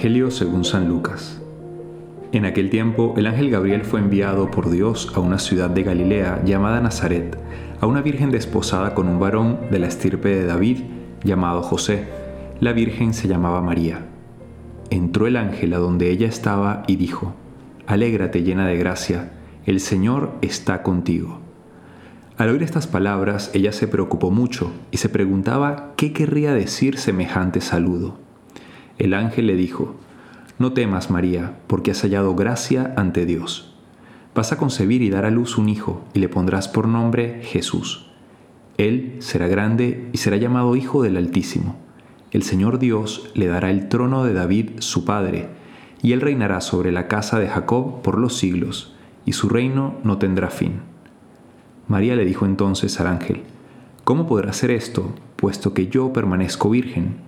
Según San Lucas. En aquel tiempo el ángel Gabriel fue enviado por Dios a una ciudad de Galilea llamada Nazaret, a una virgen desposada con un varón de la estirpe de David llamado José. La virgen se llamaba María. Entró el ángel a donde ella estaba y dijo, Alégrate llena de gracia, el Señor está contigo. Al oír estas palabras, ella se preocupó mucho y se preguntaba qué querría decir semejante saludo. El ángel le dijo, No temas, María, porque has hallado gracia ante Dios. Vas a concebir y dar a luz un hijo, y le pondrás por nombre Jesús. Él será grande y será llamado Hijo del Altísimo. El Señor Dios le dará el trono de David, su padre, y él reinará sobre la casa de Jacob por los siglos, y su reino no tendrá fin. María le dijo entonces al ángel, ¿Cómo podrá ser esto, puesto que yo permanezco virgen?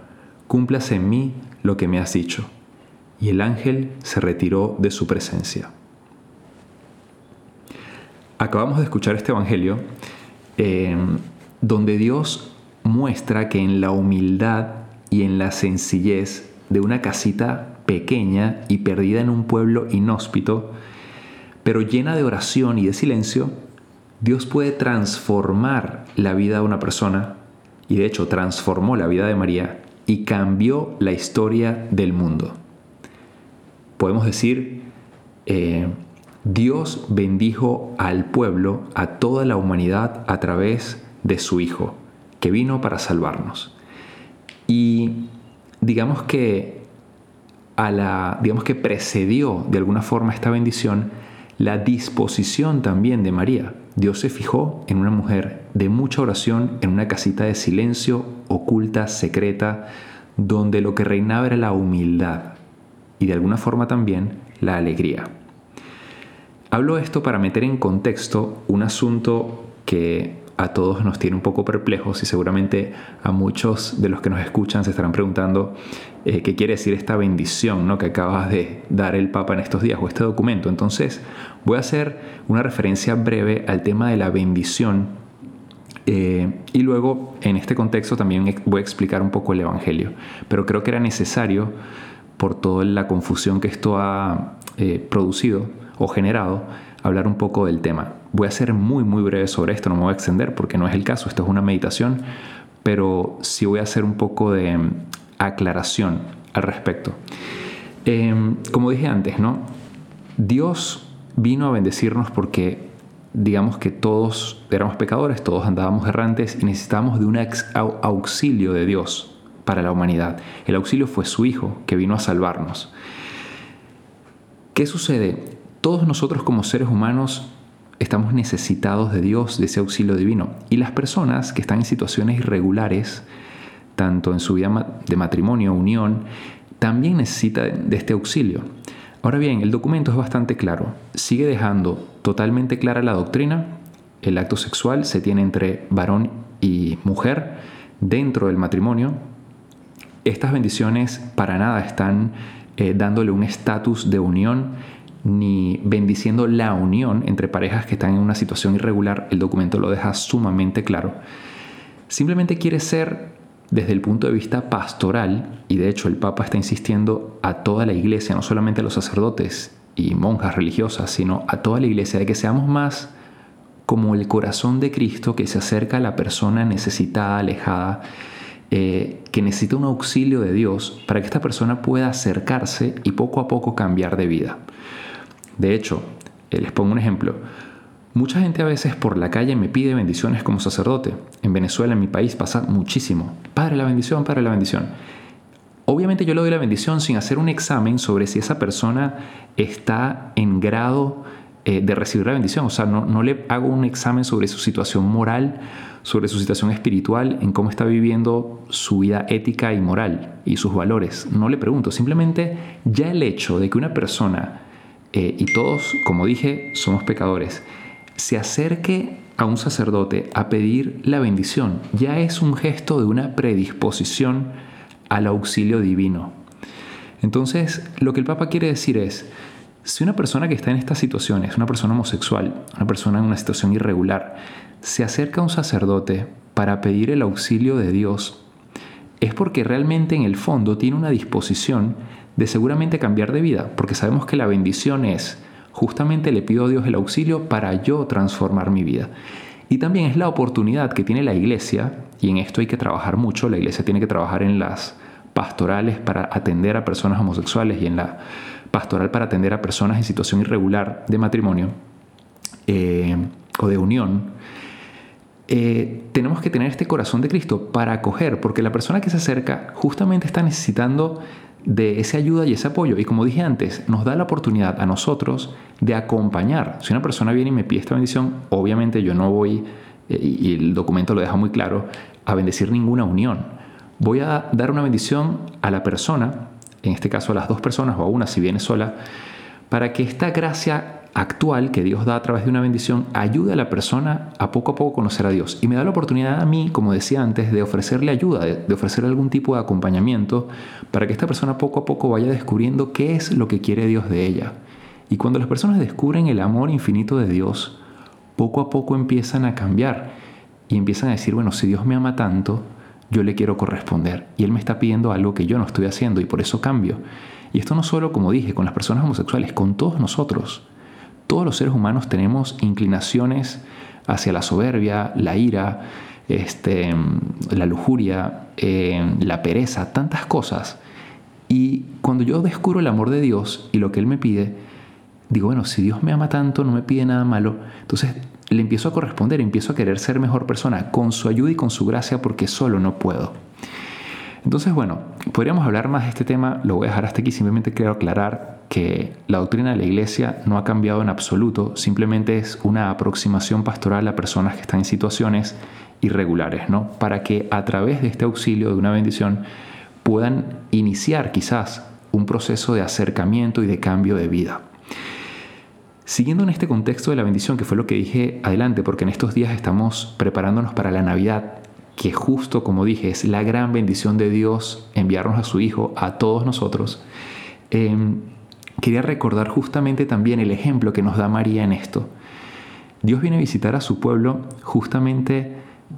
cúmplase en mí lo que me has dicho. Y el ángel se retiró de su presencia. Acabamos de escuchar este Evangelio eh, donde Dios muestra que en la humildad y en la sencillez de una casita pequeña y perdida en un pueblo inhóspito, pero llena de oración y de silencio, Dios puede transformar la vida de una persona, y de hecho transformó la vida de María, y cambió la historia del mundo. Podemos decir, eh, Dios bendijo al pueblo, a toda la humanidad a través de su Hijo, que vino para salvarnos. Y digamos que a la, digamos que precedió de alguna forma esta bendición la disposición también de María. Dios se fijó en una mujer de mucha oración, en una casita de silencio, oculta, secreta, donde lo que reinaba era la humildad y de alguna forma también la alegría. Hablo esto para meter en contexto un asunto que a todos nos tiene un poco perplejos y seguramente a muchos de los que nos escuchan se estarán preguntando eh, qué quiere decir esta bendición ¿no? que acabas de dar el Papa en estos días o este documento. Entonces voy a hacer una referencia breve al tema de la bendición eh, y luego en este contexto también voy a explicar un poco el Evangelio. Pero creo que era necesario por toda la confusión que esto ha eh, producido o generado hablar un poco del tema. Voy a ser muy muy breve sobre esto, no me voy a extender porque no es el caso, esto es una meditación, pero sí voy a hacer un poco de mm, aclaración al respecto. Em, como dije antes, ¿no? Dios vino a bendecirnos porque digamos que todos éramos pecadores, todos andábamos errantes y necesitábamos de un auxilio de Dios para la humanidad. El auxilio fue su Hijo que vino a salvarnos. ¿Qué sucede? Todos nosotros como seres humanos estamos necesitados de Dios, de ese auxilio divino. Y las personas que están en situaciones irregulares, tanto en su vida de matrimonio, unión, también necesitan de este auxilio. Ahora bien, el documento es bastante claro. Sigue dejando totalmente clara la doctrina. El acto sexual se tiene entre varón y mujer dentro del matrimonio. Estas bendiciones para nada están eh, dándole un estatus de unión ni bendiciendo la unión entre parejas que están en una situación irregular, el documento lo deja sumamente claro. Simplemente quiere ser desde el punto de vista pastoral, y de hecho el Papa está insistiendo a toda la iglesia, no solamente a los sacerdotes y monjas religiosas, sino a toda la iglesia, de que seamos más como el corazón de Cristo que se acerca a la persona necesitada, alejada, eh, que necesita un auxilio de Dios para que esta persona pueda acercarse y poco a poco cambiar de vida. De hecho, eh, les pongo un ejemplo. Mucha gente a veces por la calle me pide bendiciones como sacerdote. En Venezuela, en mi país, pasa muchísimo. Padre, la bendición, Padre, la bendición. Obviamente yo le doy la bendición sin hacer un examen sobre si esa persona está en grado eh, de recibir la bendición. O sea, no, no le hago un examen sobre su situación moral, sobre su situación espiritual, en cómo está viviendo su vida ética y moral y sus valores. No le pregunto, simplemente ya el hecho de que una persona, eh, y todos, como dije, somos pecadores, se acerque a un sacerdote a pedir la bendición, ya es un gesto de una predisposición al auxilio divino. Entonces, lo que el Papa quiere decir es, si una persona que está en estas situaciones, una persona homosexual, una persona en una situación irregular, se acerca a un sacerdote para pedir el auxilio de Dios, es porque realmente en el fondo tiene una disposición de seguramente cambiar de vida, porque sabemos que la bendición es, justamente le pido a Dios el auxilio para yo transformar mi vida. Y también es la oportunidad que tiene la iglesia, y en esto hay que trabajar mucho, la iglesia tiene que trabajar en las pastorales para atender a personas homosexuales y en la pastoral para atender a personas en situación irregular de matrimonio eh, o de unión, eh, tenemos que tener este corazón de Cristo para acoger, porque la persona que se acerca justamente está necesitando de esa ayuda y ese apoyo. Y como dije antes, nos da la oportunidad a nosotros de acompañar. Si una persona viene y me pide esta bendición, obviamente yo no voy, eh, y el documento lo deja muy claro, a bendecir ninguna unión. Voy a dar una bendición a la persona en este caso a las dos personas o a una si viene sola, para que esta gracia actual que Dios da a través de una bendición ayude a la persona a poco a poco conocer a Dios. Y me da la oportunidad a mí, como decía antes, de ofrecerle ayuda, de, de ofrecerle algún tipo de acompañamiento para que esta persona poco a poco vaya descubriendo qué es lo que quiere Dios de ella. Y cuando las personas descubren el amor infinito de Dios, poco a poco empiezan a cambiar y empiezan a decir, bueno, si Dios me ama tanto, yo le quiero corresponder y él me está pidiendo algo que yo no estoy haciendo y por eso cambio. Y esto no solo, como dije, con las personas homosexuales, con todos nosotros. Todos los seres humanos tenemos inclinaciones hacia la soberbia, la ira, este, la lujuria, eh, la pereza, tantas cosas. Y cuando yo descubro el amor de Dios y lo que Él me pide, digo, bueno, si Dios me ama tanto, no me pide nada malo, entonces le empiezo a corresponder, empiezo a querer ser mejor persona con su ayuda y con su gracia porque solo no puedo. Entonces, bueno, podríamos hablar más de este tema, lo voy a dejar hasta aquí, simplemente quiero aclarar que la doctrina de la iglesia no ha cambiado en absoluto, simplemente es una aproximación pastoral a personas que están en situaciones irregulares, ¿no? Para que a través de este auxilio de una bendición puedan iniciar quizás un proceso de acercamiento y de cambio de vida. Siguiendo en este contexto de la bendición, que fue lo que dije adelante, porque en estos días estamos preparándonos para la Navidad, que justo como dije es la gran bendición de Dios enviarnos a su Hijo, a todos nosotros, em, quería recordar justamente también el ejemplo que nos da María en esto. Dios viene a visitar a su pueblo justamente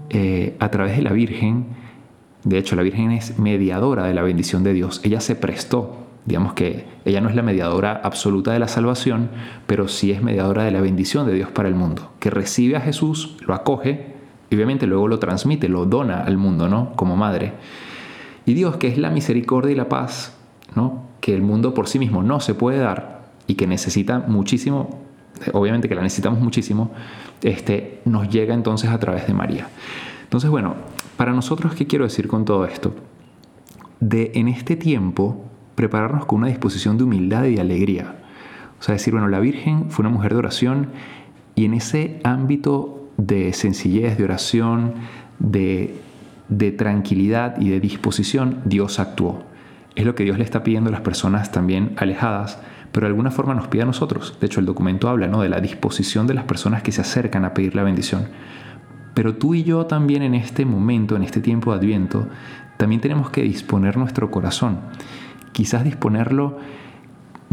eh, a través de la Virgen. De hecho, la Virgen es mediadora de la bendición de Dios. Ella se prestó Digamos que ella no es la mediadora absoluta de la salvación, pero sí es mediadora de la bendición de Dios para el mundo, que recibe a Jesús, lo acoge y obviamente luego lo transmite, lo dona al mundo, ¿no? Como madre. Y Dios, que es la misericordia y la paz, ¿no? Que el mundo por sí mismo no se puede dar y que necesita muchísimo, obviamente que la necesitamos muchísimo, este, nos llega entonces a través de María. Entonces, bueno, para nosotros, ¿qué quiero decir con todo esto? De en este tiempo prepararnos con una disposición de humildad y de alegría. O sea, decir, bueno, la Virgen fue una mujer de oración y en ese ámbito de sencillez, de oración, de, de tranquilidad y de disposición, Dios actuó. Es lo que Dios le está pidiendo a las personas también alejadas, pero de alguna forma nos pide a nosotros. De hecho, el documento habla ¿no? de la disposición de las personas que se acercan a pedir la bendición. Pero tú y yo también en este momento, en este tiempo de Adviento, también tenemos que disponer nuestro corazón quizás disponerlo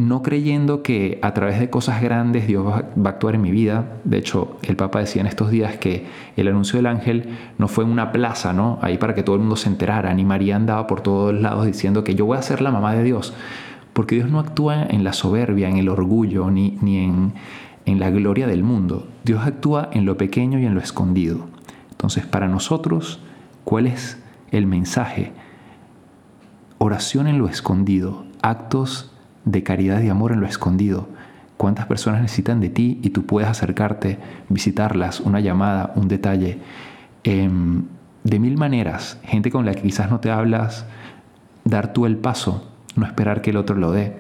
no creyendo que a través de cosas grandes Dios va a actuar en mi vida. De hecho, el Papa decía en estos días que el anuncio del ángel no fue en una plaza, ¿no? Ahí para que todo el mundo se enterara, ni María andaba por todos lados diciendo que yo voy a ser la mamá de Dios. Porque Dios no actúa en la soberbia, en el orgullo, ni, ni en, en la gloria del mundo. Dios actúa en lo pequeño y en lo escondido. Entonces, para nosotros, ¿cuál es el mensaje? Oración en lo escondido, actos de caridad y amor en lo escondido. ¿Cuántas personas necesitan de ti y tú puedes acercarte, visitarlas, una llamada, un detalle? Em, de mil maneras, gente con la que quizás no te hablas, dar tú el paso, no esperar que el otro lo dé.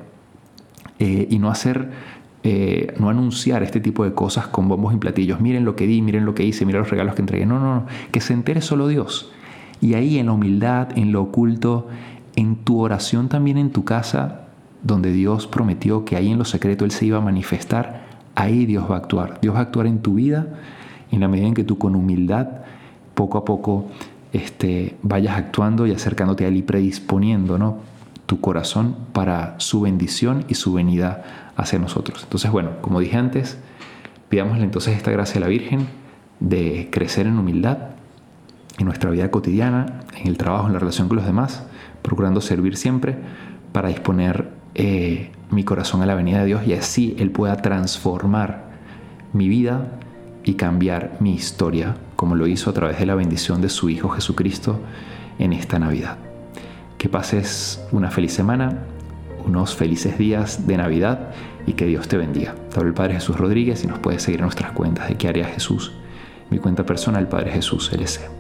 Eh, y no hacer eh, no anunciar este tipo de cosas con bombos y platillos. Miren lo que di, miren lo que hice, miren los regalos que entregué. No, no, no. Que se entere solo Dios. Y ahí en la humildad, en lo oculto, en tu oración también en tu casa, donde Dios prometió que ahí en lo secreto Él se iba a manifestar, ahí Dios va a actuar. Dios va a actuar en tu vida en la medida en que tú con humildad, poco a poco, este, vayas actuando y acercándote a Él y predisponiendo ¿no? tu corazón para su bendición y su venida hacia nosotros. Entonces, bueno, como dije antes, pidámosle entonces esta gracia a la Virgen de crecer en humildad en nuestra vida cotidiana, en el trabajo, en la relación con los demás, procurando servir siempre para disponer eh, mi corazón a la venida de Dios y así Él pueda transformar mi vida y cambiar mi historia, como lo hizo a través de la bendición de su Hijo Jesucristo en esta Navidad. Que pases una feliz semana, unos felices días de Navidad y que Dios te bendiga. Te el Padre Jesús Rodríguez y nos puedes seguir en nuestras cuentas de qué haría Jesús. Mi cuenta personal, Padre Jesús LC.